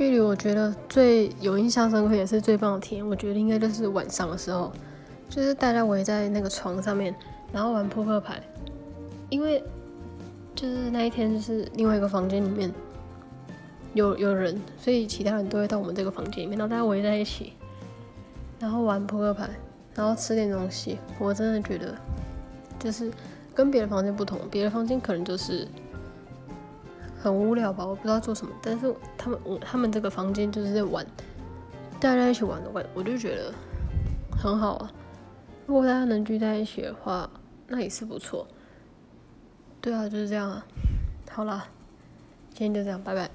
碧旅我觉得最有印象深刻也是最棒的体验，我觉得应该就是晚上的时候，就是大家围在那个床上面，然后玩扑克牌，因为就是那一天就是另外一个房间里面有有人，所以其他人都会到我们这个房间里面，然后大家围在一起，然后玩扑克牌，然后吃点东西，我真的觉得就是跟别的房间不同，别的房间可能就是。很无聊吧，我不知道做什么，但是他们我他们这个房间就是在玩，大家一起玩的话，我就觉得很好啊。如果大家能聚在一起的话，那也是不错。对啊，就是这样啊。好啦，今天就这样，拜拜。